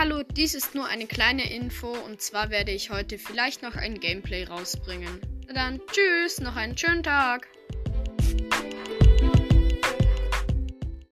Hallo, dies ist nur eine kleine Info und zwar werde ich heute vielleicht noch ein Gameplay rausbringen. Na dann, tschüss, noch einen schönen Tag.